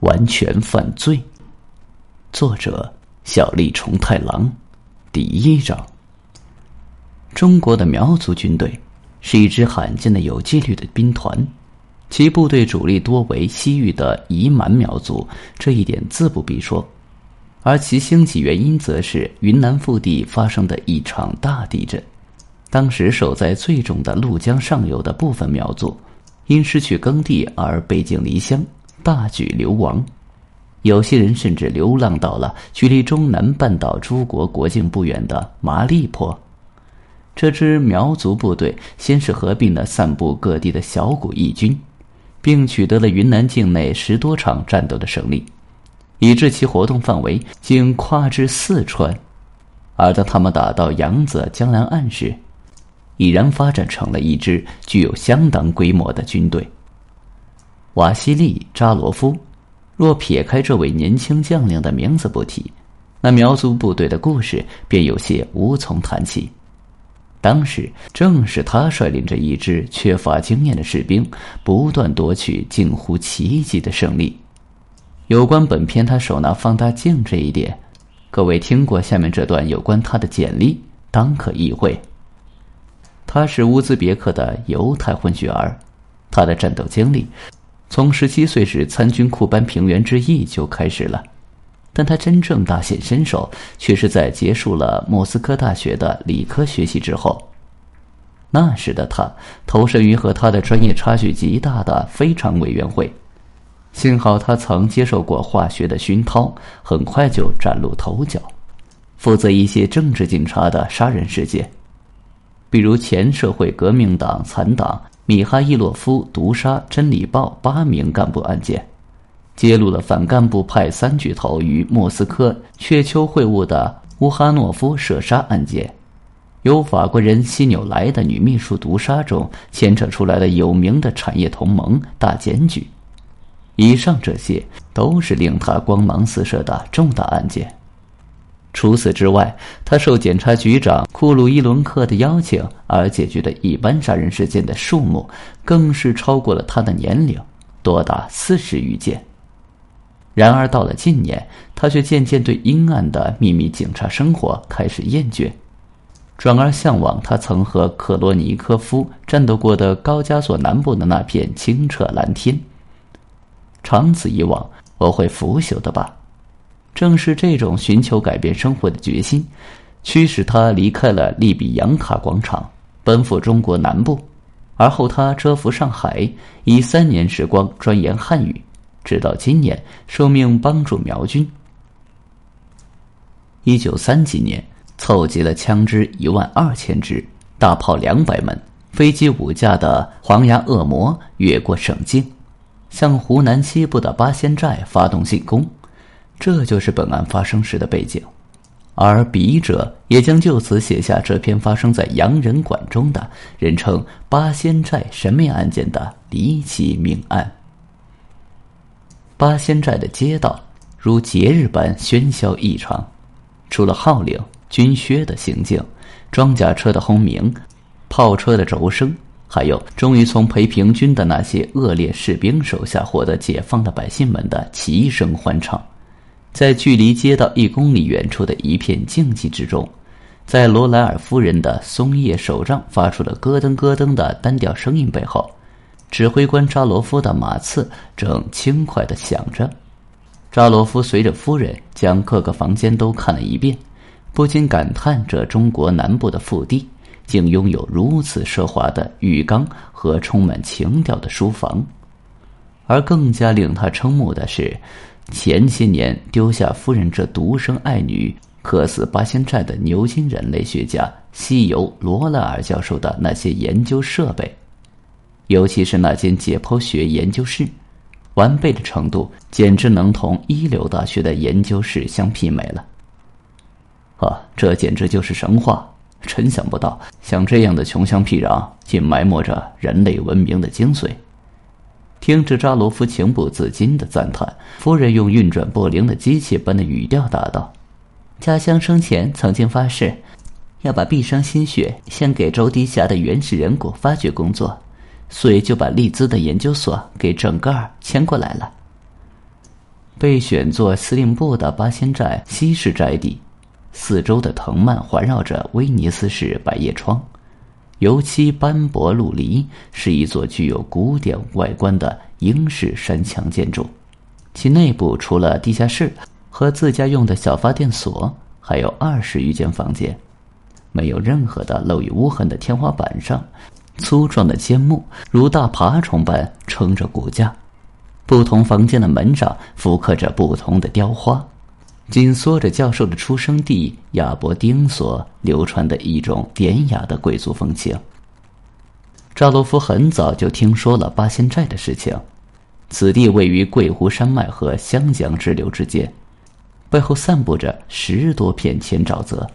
完全犯罪。作者：小笠重太郎。第一章。中国的苗族军队是一支罕见的有纪律的兵团，其部队主力多为西域的彝蛮苗族，这一点自不必说。而其兴起原因，则是云南腹地发生的一场大地震。当时守在最重的怒江上游的部分苗族，因失去耕地而背井离乡，大举流亡。有些人甚至流浪到了距离中南半岛诸国国境不远的麻栗坡。这支苗族部队先是合并了散布各地的小股义军，并取得了云南境内十多场战斗的胜利，以致其活动范围竟跨至四川。而当他们打到扬子江南岸时，已然发展成了一支具有相当规模的军队。瓦西里·扎罗夫，若撇开这位年轻将领的名字不提，那苗族部队的故事便有些无从谈起。当时正是他率领着一支缺乏经验的士兵，不断夺取近乎奇迹的胜利。有关本片他手拿放大镜这一点，各位听过下面这段有关他的简历，当可意会。他是乌兹别克的犹太混血儿，他的战斗经历从十七岁时参军库班平原之役就开始了，但他真正大显身手却是在结束了莫斯科大学的理科学习之后。那时的他投身于和他的专业差距极大的非常委员会，幸好他曾接受过化学的熏陶，很快就崭露头角，负责一些政治警察的杀人事件。比如前社会革命党残党米哈伊洛夫毒杀《真理报》八名干部案件，揭露了反干部派三巨头与莫斯科雀丘会晤的乌哈诺夫射杀案件，由法国人西纽莱的女秘书毒杀中牵扯出来的有名的产业同盟大检举，以上这些都是令他光芒四射的重大案件。除此之外，他受检察局长库鲁伊伦克的邀请而解决的一般杀人事件的数目，更是超过了他的年龄，多达四十余件。然而到了近年，他却渐渐对阴暗的秘密警察生活开始厌倦，转而向往他曾和克罗尼科夫战斗过的高加索南部的那片清澈蓝天。长此以往，我会腐朽的吧。正是这种寻求改变生活的决心，驱使他离开了利比扬卡广场，奔赴中国南部。而后他蛰伏上海，以三年时光钻研汉语，直到今年受命帮助苗军。一九三几年，凑集了枪支一万二千支、大炮两百门、飞机五架的黄牙恶魔越过省境，向湖南西部的八仙寨发动进攻。这就是本案发生时的背景，而笔者也将就此写下这篇发生在洋人馆中的人称“八仙寨神秘案件”的离奇命案。八仙寨的街道如节日般喧嚣异常，除了号令、军靴的行径、装甲车的轰鸣、炮车的轴声，还有终于从裴平军的那些恶劣士兵手下获得解放的百姓们的齐声欢唱。在距离街道一公里远处的一片静寂之中，在罗莱尔夫人的松叶手杖发出了咯噔咯噔的单调声音背后，指挥官扎罗夫的马刺正轻快地响着。扎罗夫随着夫人将各个房间都看了一遍，不禁感叹：这中国南部的腹地竟拥有如此奢华的浴缸和充满情调的书房。而更加令他瞠目的是。前些年丢下夫人这独生爱女，客死八仙寨的牛津人类学家西游罗勒尔教授的那些研究设备，尤其是那间解剖学研究室，完备的程度简直能同一流大学的研究室相媲美了。啊，这简直就是神话！真想不到，像这样的穷乡僻壤，竟埋没着人类文明的精髓。听着扎罗夫情不自禁的赞叹，夫人用运转不灵的机器般的语调答道：“家乡生前曾经发誓，要把毕生心血献给周底下的原始人骨发掘工作，所以就把利兹的研究所给整个儿迁过来了。”被选作司令部的八仙寨西式宅邸，四周的藤蔓环绕着威尼斯式百叶窗，油漆斑驳陆离，是一座具有古典外观的英式山墙建筑。其内部除了地下室和自家用的小发电所，还有二十余间房间，没有任何的漏雨污痕的天花板上，粗壮的尖木如大爬虫般撑着骨架。不同房间的门上复刻着不同的雕花，紧缩着教授的出生地亚伯丁所流传的一种典雅的贵族风情。扎罗夫很早就听说了八仙寨的事情，此地位于桂湖山脉和湘江支流之间，背后散布着十多片浅沼泽，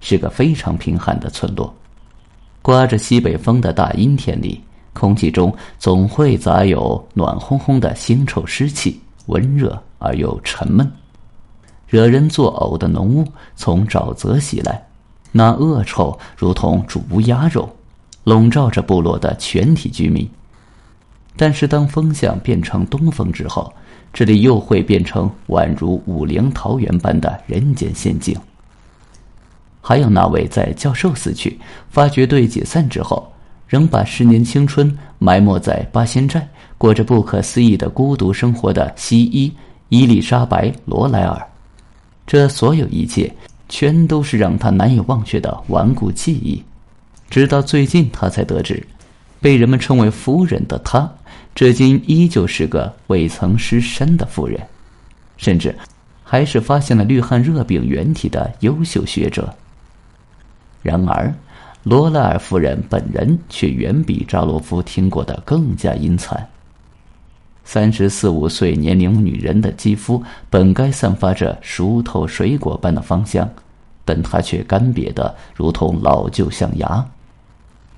是个非常贫寒的村落。刮着西北风的大阴天里。空气中总会杂有暖烘烘的腥臭湿气，温热而又沉闷，惹人作呕的浓雾从沼泽袭来，那恶臭如同煮乌鸦肉，笼罩着部落的全体居民。但是当风向变成东风之后，这里又会变成宛如武陵桃源般的人间仙境。还有那位在教授死去、发掘队解散之后。仍把十年青春埋没在八仙寨，过着不可思议的孤独生活的西医伊丽莎白·罗莱尔，这所有一切，全都是让他难以忘却的顽固记忆。直到最近，他才得知，被人们称为夫人的她，至今依旧是个未曾失身的妇人，甚至还是发现了绿汗热病原体的优秀学者。然而。罗莱尔夫人本人却远比扎洛夫听过的更加阴惨。三十四五岁年龄女人的肌肤本该散发着熟透水果般的芳香，但她却干瘪的如同老旧象牙。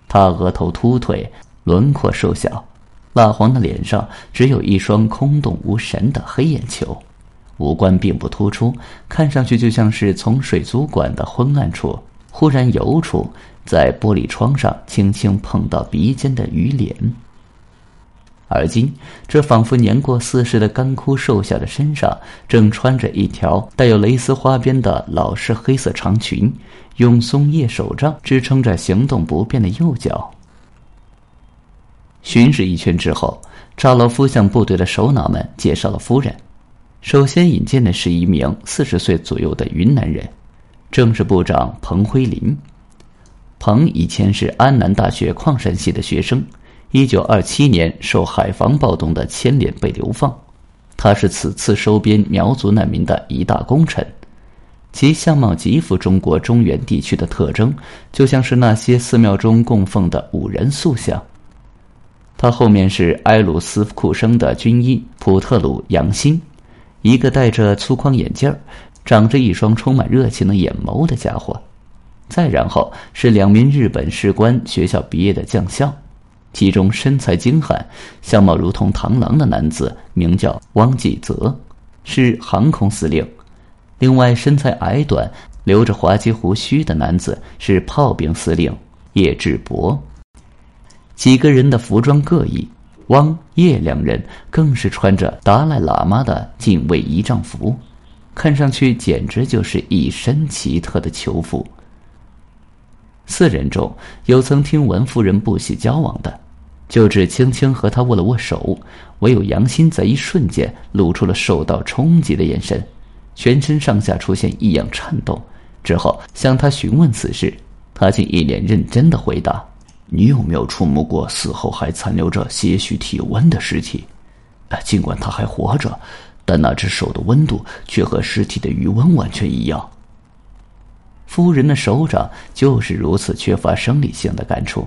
她额头秃腿，轮廓瘦小，蜡黄的脸上只有一双空洞无神的黑眼球，五官并不突出，看上去就像是从水族馆的昏暗处忽然游出。在玻璃窗上轻轻碰到鼻尖的鱼脸，而今这仿佛年过四十的干枯瘦小的身上，正穿着一条带有蕾丝花边的老式黑色长裙，用松叶手杖支撑着行动不便的右脚。巡视一圈之后，扎罗夫向部队的首脑们介绍了夫人。首先引荐的是一名四十岁左右的云南人，政治部长彭辉林。彭以前是安南大学矿山系的学生，一九二七年受海防暴动的牵连被流放。他是此次收编苗族难民的一大功臣，其相貌极富中国中原地区的特征，就像是那些寺庙中供奉的五人塑像。他后面是埃鲁斯库生的军医普特鲁杨新，一个戴着粗框眼镜长着一双充满热情的眼眸的家伙。再然后是两名日本士官学校毕业的将校，其中身材精悍、相貌如同螳螂的男子名叫汪继泽，是航空司令；另外身材矮短、留着滑稽胡须的男子是炮兵司令叶志博。几个人的服装各异，汪叶两人更是穿着达赖喇嘛的禁卫仪仗服，看上去简直就是一身奇特的囚服。四人中有曾听闻夫人不喜交往的，就只轻轻和他握了握手；唯有杨欣在一瞬间露出了受到冲击的眼神，全身上下出现异样颤动。之后向他询问此事，他竟一脸认真的回答：“你有没有触摸过死后还残留着些许体温的尸体？啊尽管他还活着，但那只手的温度却和尸体的余温完全一样。”夫人的手掌就是如此缺乏生理性的感触。